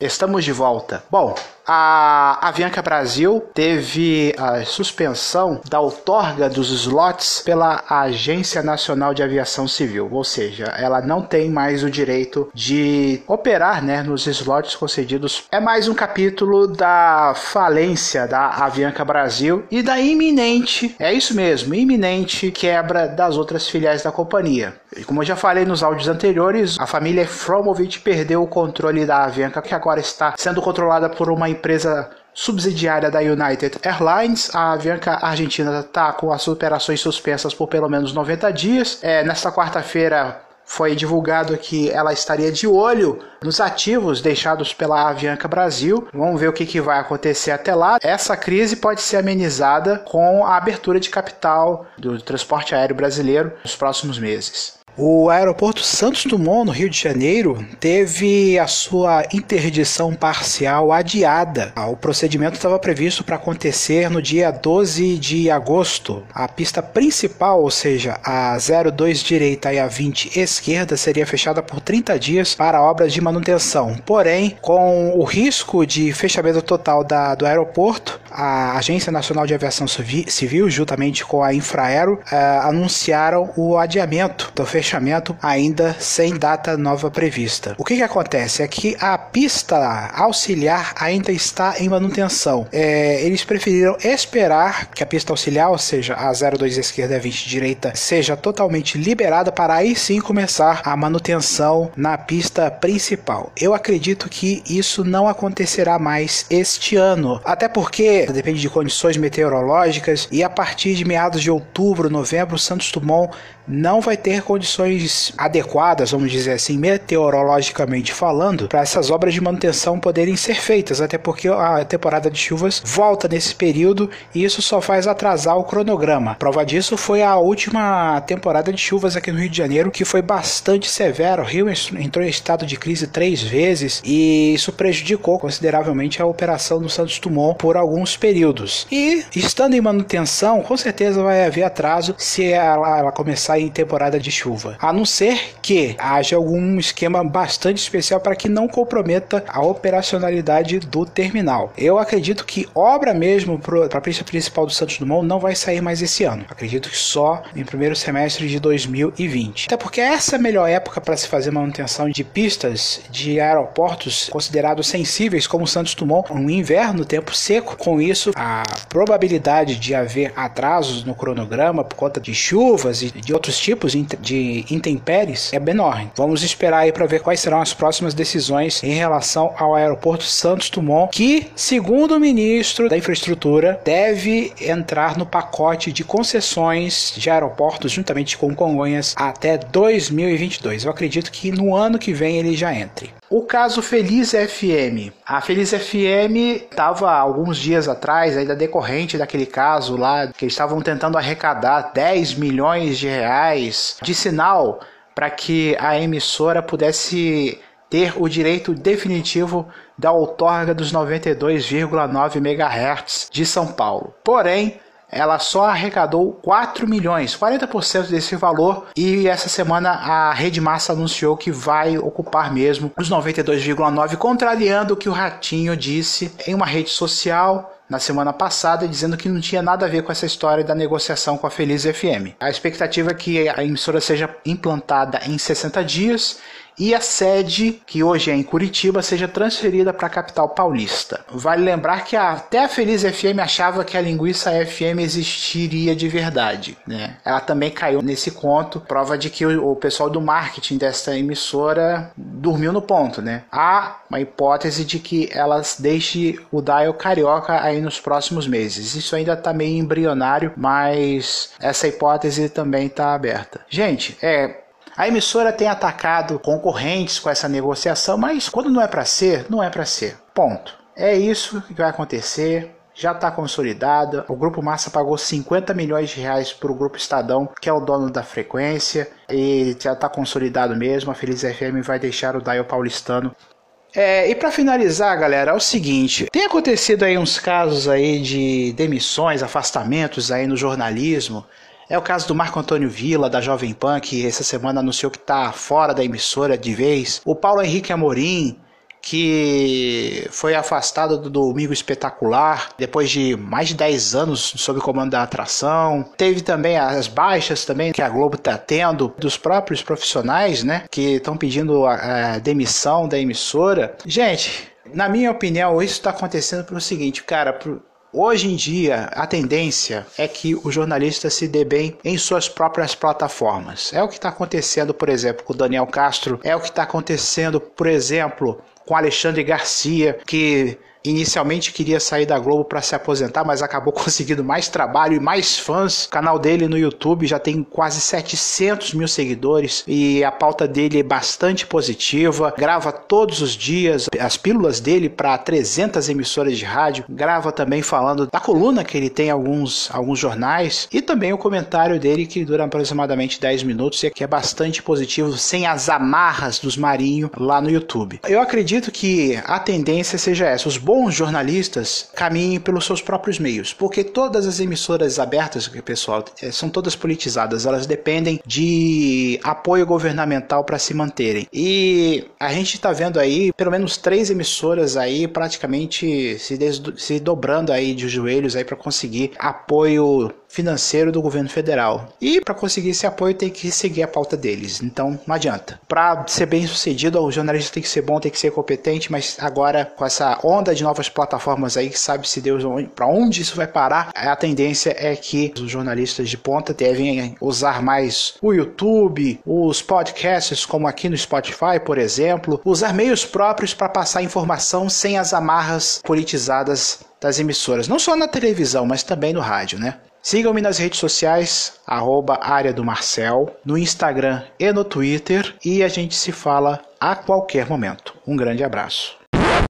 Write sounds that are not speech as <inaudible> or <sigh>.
Estamos de volta. Bom, a Avianca Brasil teve a suspensão da outorga dos slots pela Agência Nacional de Aviação Civil, ou seja, ela não tem mais o direito de operar né, nos slots concedidos. É mais um capítulo da falência da Avianca Brasil e da iminente, é isso mesmo, iminente quebra das outras filiais da companhia. E como eu já falei nos áudios anteriores, a família Fromovich perdeu o controle da Avianca, que agora está sendo controlada por uma empresa subsidiária da United Airlines. A Avianca Argentina está com as operações suspensas por pelo menos 90 dias. É, nesta quarta-feira foi divulgado que ela estaria de olho nos ativos deixados pela Avianca Brasil. Vamos ver o que, que vai acontecer até lá. Essa crise pode ser amenizada com a abertura de capital do transporte aéreo brasileiro nos próximos meses. O aeroporto Santos Dumont, no Rio de Janeiro, teve a sua interdição parcial adiada. Ah, o procedimento estava previsto para acontecer no dia 12 de agosto. A pista principal, ou seja, a 02 direita e a 20 esquerda, seria fechada por 30 dias para obras de manutenção. Porém, com o risco de fechamento total da, do aeroporto, a Agência Nacional de Aviação Civil, juntamente com a Infraero, eh, anunciaram o adiamento do fechamento ainda sem data nova prevista. O que, que acontece é que a pista auxiliar ainda está em manutenção. É, eles preferiram esperar que a pista auxiliar, ou seja, a 02 esquerda e a 20 direita, seja totalmente liberada para aí sim começar a manutenção na pista principal. Eu acredito que isso não acontecerá mais este ano, até porque depende de condições meteorológicas e a partir de meados de outubro, novembro, Santos Dumont não vai ter condições adequadas, vamos dizer assim, meteorologicamente falando, para essas obras de manutenção poderem ser feitas, até porque a temporada de chuvas volta nesse período e isso só faz atrasar o cronograma. Prova disso foi a última temporada de chuvas aqui no Rio de Janeiro, que foi bastante severa. O Rio entrou em estado de crise três vezes e isso prejudicou consideravelmente a operação do Santos Dumont por alguns períodos. E estando em manutenção, com certeza vai haver atraso se ela, ela começar em temporada de chuva, a não ser que haja algum esquema bastante especial para que não comprometa a operacionalidade do terminal. Eu acredito que obra mesmo para a pista principal do Santos Dumont não vai sair mais esse ano. Acredito que só em primeiro semestre de 2020. Até porque essa é a melhor época para se fazer manutenção de pistas de aeroportos considerados sensíveis como Santos Dumont, um inverno, tempo seco. Com isso, a probabilidade de haver atrasos no cronograma por conta de chuvas e de outros tipos de intempéries é menor. Vamos esperar aí para ver quais serão as próximas decisões em relação ao aeroporto Santos Dumont, que, segundo o ministro da Infraestrutura, deve entrar no pacote de concessões de aeroportos juntamente com Congonhas até 2022. Eu acredito que no ano que vem ele já entre. O caso Feliz FM. A Feliz FM estava alguns dias atrás, ainda decorrente daquele caso lá, que eles estavam tentando arrecadar 10 milhões de reais de sinal para que a emissora pudesse ter o direito definitivo da outorga dos 92,9 MHz de São Paulo. Porém, ela só arrecadou 4 milhões, 40% desse valor, e essa semana a Rede Massa anunciou que vai ocupar mesmo os 92,9, contrariando o que o Ratinho disse em uma rede social na semana passada, dizendo que não tinha nada a ver com essa história da negociação com a Feliz FM. A expectativa é que a emissora seja implantada em 60 dias e a sede, que hoje é em Curitiba, seja transferida para a capital paulista. Vale lembrar que até a Feliz FM achava que a linguiça FM existiria de verdade. Né? Ela também caiu nesse conto, prova de que o, pessoal do marketing dessa emissora dormiu no ponto. Né? Há uma hipótese de que elas deixe o dial carioca aí nos próximos meses. Isso ainda está meio embrionário, mas essa hipótese também está aberta. Gente, é a emissora tem atacado concorrentes com essa negociação, mas quando não é para ser, não é para ser. Ponto. É isso que vai acontecer. Já está consolidada. O Grupo Massa pagou 50 milhões de reais para o Grupo Estadão, que é o dono da frequência, e já está consolidado mesmo. A Feliz FM vai deixar o Dial paulistano é, e para finalizar, galera, é o seguinte: tem acontecido aí uns casos aí de demissões, afastamentos aí no jornalismo. É o caso do Marco Antônio Villa, da Jovem Pan, que essa semana anunciou que está fora da emissora de vez. O Paulo Henrique Amorim, que foi afastado do Domingo Espetacular depois de mais de 10 anos sob comando da atração. Teve também as baixas também que a Globo está tendo dos próprios profissionais, né, que estão pedindo a, a demissão da emissora. Gente, na minha opinião, isso está acontecendo pelo seguinte, cara, pro, Hoje em dia, a tendência é que o jornalista se dê bem em suas próprias plataformas. É o que está acontecendo, por exemplo, com o Daniel Castro, é o que está acontecendo, por exemplo, com Alexandre Garcia, que inicialmente queria sair da Globo para se aposentar, mas acabou <laughs> conseguindo mais trabalho e mais fãs. O canal dele no YouTube já tem quase 700 mil seguidores e a pauta dele é bastante positiva. Grava todos os dias as pílulas dele para 300 emissoras de rádio. Grava também falando da coluna que ele tem em alguns, alguns jornais e também o comentário dele que dura aproximadamente 10 minutos e que é bastante positivo, sem as amarras dos Marinho lá no YouTube. Eu acredito que a tendência seja essa. Os bons jornalistas caminhem pelos seus próprios meios, porque todas as emissoras abertas, pessoal, eh, são todas politizadas, elas dependem de apoio governamental para se manterem. E a gente está vendo aí pelo menos três emissoras aí praticamente se, se dobrando aí de joelhos aí para conseguir apoio financeiro do governo federal. E para conseguir esse apoio tem que seguir a pauta deles. Então não adianta. Para ser bem sucedido, o jornalista tem que ser bom, tem que ser competente, mas agora com essa onda de novas plataformas aí, que sabe se Deus para onde isso vai parar, a tendência é que os jornalistas de ponta devem usar mais o YouTube, os podcasts como aqui no Spotify, por exemplo, usar meios próprios para passar informação sem as amarras politizadas das emissoras, não só na televisão, mas também no rádio, né? Sigam-me nas redes sociais, arroba área do Marcel, no Instagram e no Twitter, e a gente se fala a qualquer momento. Um grande abraço.